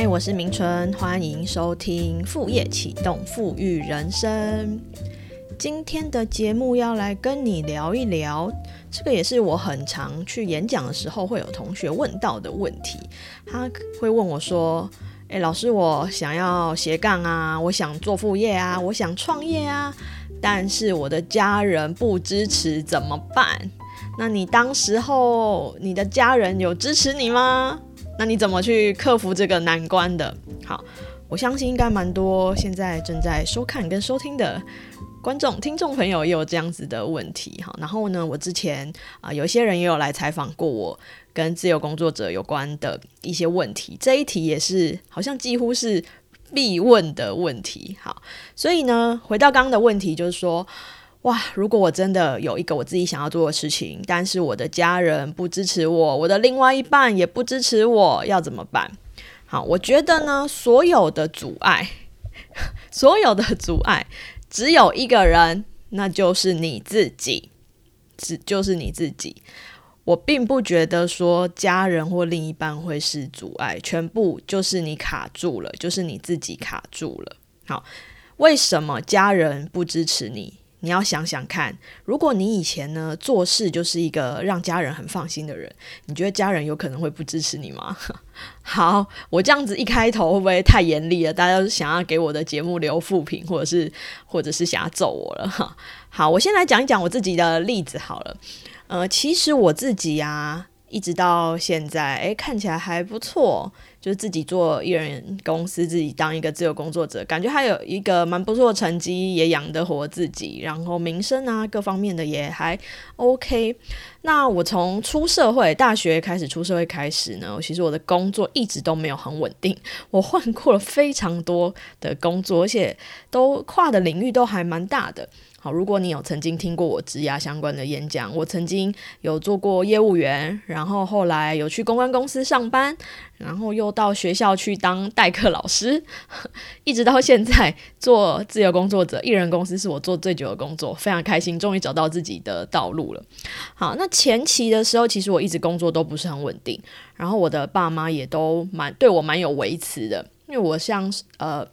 嗨，我是明春，欢迎收听副业启动富裕人生。今天的节目要来跟你聊一聊，这个也是我很常去演讲的时候会有同学问到的问题。他会问我说：“诶，老师，我想要斜杠啊，我想做副业啊，我想创业啊，但是我的家人不支持，怎么办？”那你当时候你的家人有支持你吗？那你怎么去克服这个难关的？好，我相信应该蛮多现在正在收看跟收听的观众、听众朋友也有这样子的问题。好，然后呢，我之前啊，有些人也有来采访过我，跟自由工作者有关的一些问题。这一题也是好像几乎是必问的问题。好，所以呢，回到刚刚的问题，就是说。哇！如果我真的有一个我自己想要做的事情，但是我的家人不支持我，我的另外一半也不支持我，要怎么办？好，我觉得呢，所有的阻碍，所有的阻碍，只有一个人，那就是你自己，只就是你自己。我并不觉得说家人或另一半会是阻碍，全部就是你卡住了，就是你自己卡住了。好，为什么家人不支持你？你要想想看，如果你以前呢做事就是一个让家人很放心的人，你觉得家人有可能会不支持你吗？好，我这样子一开头会不会太严厉了？大家想要给我的节目留负评，或者是或者是想要揍我了？哈，好，我先来讲一讲我自己的例子好了。呃，其实我自己呀，一直到现在，诶，看起来还不错。就是自己做艺人公司，自己当一个自由工作者，感觉还有一个蛮不错的成绩，也养得活自己，然后名声啊各方面的也还 OK。那我从出社会，大学开始出社会开始呢，其实我的工作一直都没有很稳定，我换过了非常多的工作，而且都跨的领域都还蛮大的。好，如果你有曾经听过我职涯相关的演讲，我曾经有做过业务员，然后后来有去公关公司上班，然后又到学校去当代课老师，一直到现在做自由工作者，艺人公司是我做最久的工作，非常开心，终于找到自己的道路了。好，那前期的时候，其实我一直工作都不是很稳定，然后我的爸妈也都蛮对我蛮有维持的，因为我像呃。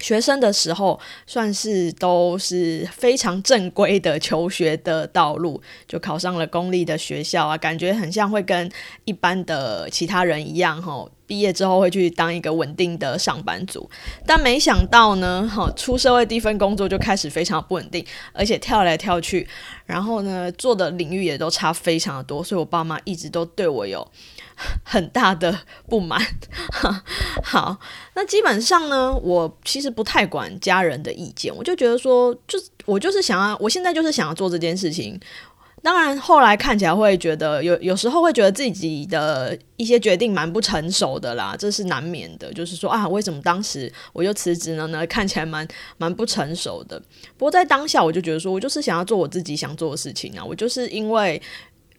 学生的时候，算是都是非常正规的求学的道路，就考上了公立的学校啊，感觉很像会跟一般的其他人一样，哈，毕业之后会去当一个稳定的上班族。但没想到呢，哈，出社会第一份工作就开始非常不稳定，而且跳来跳去，然后呢，做的领域也都差非常的多，所以我爸妈一直都对我有。很大的不满。好，那基本上呢，我其实不太管家人的意见，我就觉得说，就我就是想要，我现在就是想要做这件事情。当然，后来看起来会觉得有有时候会觉得自己的一些决定蛮不成熟的啦，这是难免的。就是说啊，为什么当时我就辞职了呢？看起来蛮蛮不成熟的。不过在当下，我就觉得说我就是想要做我自己想做的事情啊，我就是因为。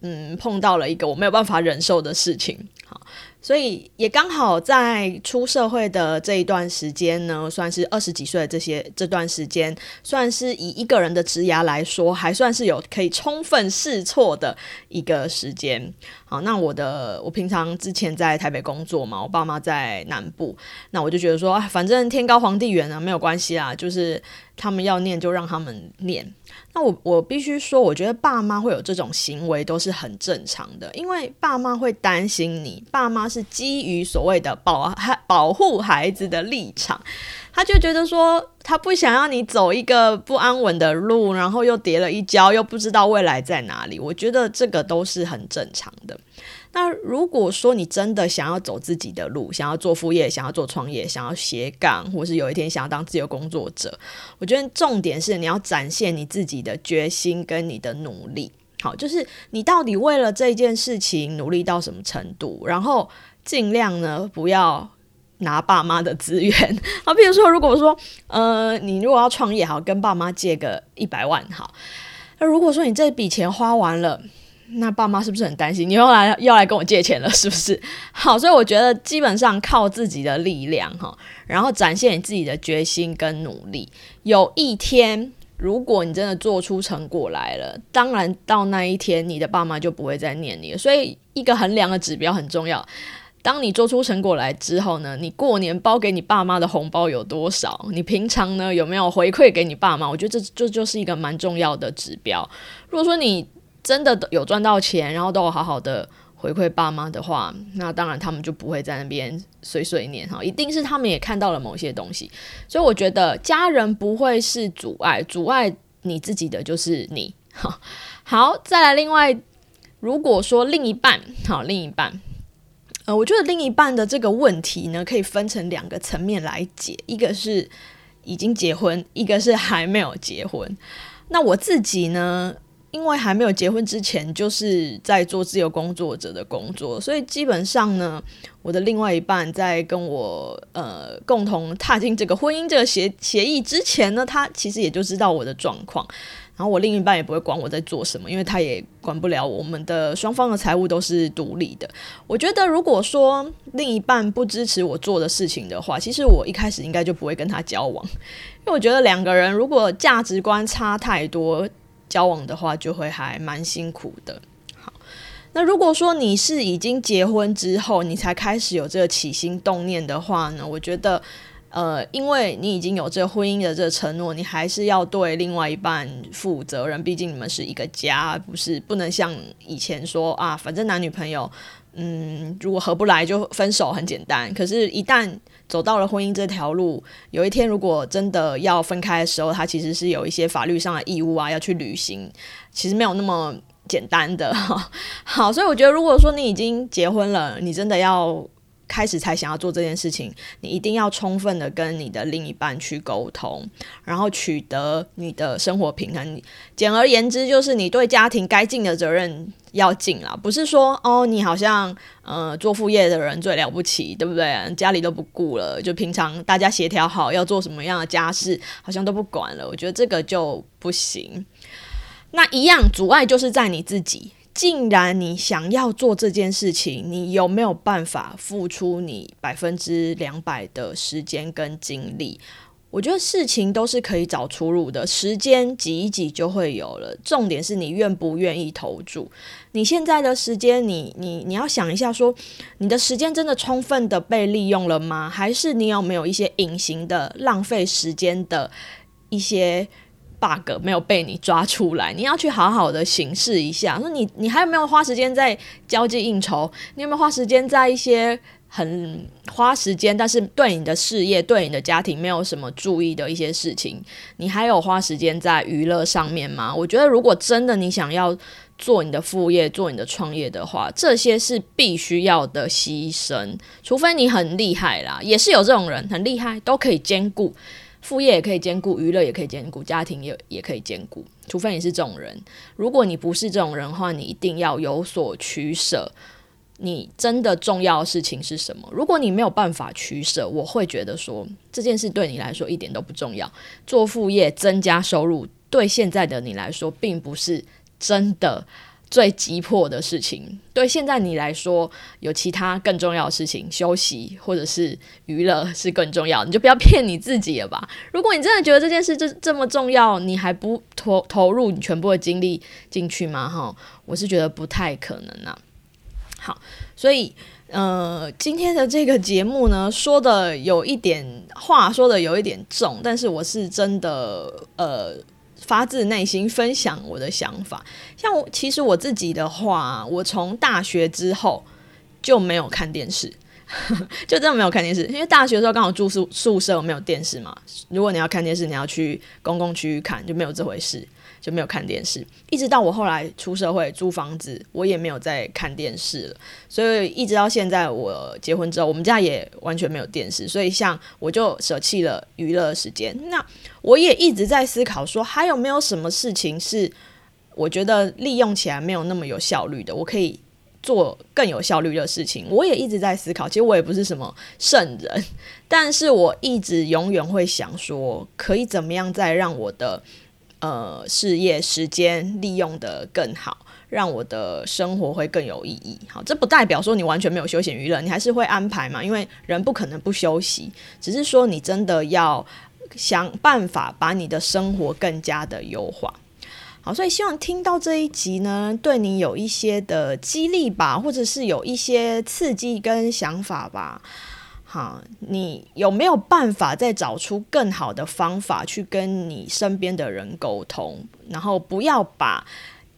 嗯，碰到了一个我没有办法忍受的事情，好。所以也刚好在出社会的这一段时间呢，算是二十几岁的这些这段时间，算是以一个人的职涯来说，还算是有可以充分试错的一个时间。好，那我的我平常之前在台北工作嘛，我爸妈在南部，那我就觉得说，反正天高皇帝远啊，没有关系啊，就是他们要念就让他们念。那我我必须说，我觉得爸妈会有这种行为都是很正常的，因为爸妈会担心你，爸妈。是基于所谓的保孩保护孩子的立场，他就觉得说他不想要你走一个不安稳的路，然后又跌了一跤，又不知道未来在哪里。我觉得这个都是很正常的。那如果说你真的想要走自己的路，想要做副业，想要做创业，想要斜杠，或是有一天想要当自由工作者，我觉得重点是你要展现你自己的决心跟你的努力。好，就是你到底为了这件事情努力到什么程度，然后尽量呢不要拿爸妈的资源。好，比如说，如果说呃，你如果要创业，好，跟爸妈借个一百万，好，那如果说你这笔钱花完了，那爸妈是不是很担心？你又来又来跟我借钱了，是不是？好，所以我觉得基本上靠自己的力量哈，然后展现你自己的决心跟努力，有一天。如果你真的做出成果来了，当然到那一天，你的爸妈就不会再念你了。所以，一个衡量的指标很重要。当你做出成果来之后呢，你过年包给你爸妈的红包有多少？你平常呢有没有回馈给你爸妈？我觉得这这就是一个蛮重要的指标。如果说你真的有赚到钱，然后都好好的回馈爸妈的话，那当然他们就不会在那边碎碎念哈，一定是他们也看到了某些东西。所以我觉得家人不会是阻碍，阻碍你自己的就是你。好，再来另外，如果说另一半，好，另一半。呃，我觉得另一半的这个问题呢，可以分成两个层面来解，一个是已经结婚，一个是还没有结婚。那我自己呢，因为还没有结婚之前，就是在做自由工作者的工作，所以基本上呢，我的另外一半在跟我呃共同踏进这个婚姻这个协协议之前呢，他其实也就知道我的状况。然后我另一半也不会管我在做什么，因为他也管不了我们的双方的财务都是独立的。我觉得如果说另一半不支持我做的事情的话，其实我一开始应该就不会跟他交往，因为我觉得两个人如果价值观差太多，交往的话就会还蛮辛苦的。好，那如果说你是已经结婚之后，你才开始有这个起心动念的话呢，我觉得。呃，因为你已经有这个婚姻的这个承诺，你还是要对另外一半负责任。毕竟你们是一个家，不是不能像以前说啊，反正男女朋友，嗯，如果合不来就分手，很简单。可是，一旦走到了婚姻这条路，有一天如果真的要分开的时候，他其实是有一些法律上的义务啊，要去履行，其实没有那么简单的。好，所以我觉得，如果说你已经结婚了，你真的要。开始才想要做这件事情，你一定要充分的跟你的另一半去沟通，然后取得你的生活平衡。简而言之，就是你对家庭该尽的责任要尽了，不是说哦，你好像呃做副业的人最了不起，对不对？家里都不顾了，就平常大家协调好要做什么样的家事，好像都不管了。我觉得这个就不行。那一样阻碍就是在你自己。既然你想要做这件事情，你有没有办法付出你百分之两百的时间跟精力？我觉得事情都是可以找出路的，时间挤一挤就会有了。重点是你愿不愿意投注。你现在的时间，你你你要想一下，说你的时间真的充分的被利用了吗？还是你有没有一些隐形的浪费时间的一些？bug 没有被你抓出来，你要去好好的行事一下。说你你还有没有花时间在交际应酬？你有没有花时间在一些很花时间，但是对你的事业、对你的家庭没有什么注意的一些事情？你还有花时间在娱乐上面吗？我觉得，如果真的你想要做你的副业、做你的创业的话，这些是必须要的牺牲。除非你很厉害啦，也是有这种人很厉害，都可以兼顾。副业也可以兼顾，娱乐也可以兼顾，家庭也也可以兼顾。除非你是这种人，如果你不是这种人的话，你一定要有所取舍。你真的重要的事情是什么？如果你没有办法取舍，我会觉得说这件事对你来说一点都不重要。做副业增加收入，对现在的你来说，并不是真的。最急迫的事情，对现在你来说，有其他更重要的事情，休息或者是娱乐是更重要，你就不要 骗你自己了吧。如果你真的觉得这件事这这么重要，你还不投投入你全部的精力进去吗？哈，我是觉得不太可能啊。好，所以呃，今天的这个节目呢，说的有一点话说的有一点重，但是我是真的呃。发自内心分享我的想法，像我其实我自己的话，我从大学之后就没有看电视，就真的没有看电视，因为大学的时候刚好住宿宿舍没有电视嘛。如果你要看电视，你要去公共区域看，就没有这回事。就没有看电视，一直到我后来出社会租房子，我也没有再看电视了。所以一直到现在，我结婚之后，我们家也完全没有电视。所以像我就舍弃了娱乐时间。那我也一直在思考，说还有没有什么事情是我觉得利用起来没有那么有效率的，我可以做更有效率的事情。我也一直在思考。其实我也不是什么圣人，但是我一直永远会想说，可以怎么样再让我的。呃，事业时间利用的更好，让我的生活会更有意义。好，这不代表说你完全没有休闲娱乐，你还是会安排嘛？因为人不可能不休息，只是说你真的要想办法把你的生活更加的优化。好，所以希望听到这一集呢，对你有一些的激励吧，或者是有一些刺激跟想法吧。好，你有没有办法再找出更好的方法去跟你身边的人沟通？然后不要把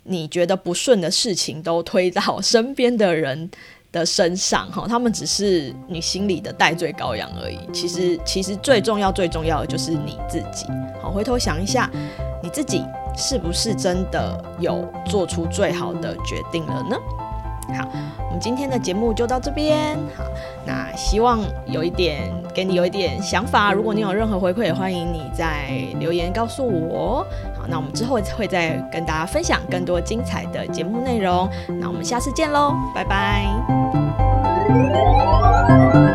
你觉得不顺的事情都推到 身边的人的身上，哈，他们只是你心里的代罪羔羊而已。其实，其实最重要、最重要的就是你自己。好，回头想一下，你自己是不是真的有做出最好的决定了呢？好，我们今天的节目就到这边。好，那希望有一点给你有一点想法。如果你有任何回馈，也欢迎你在留言告诉我。好，那我们之后会再跟大家分享更多精彩的节目内容。那我们下次见喽，拜拜。Thank you.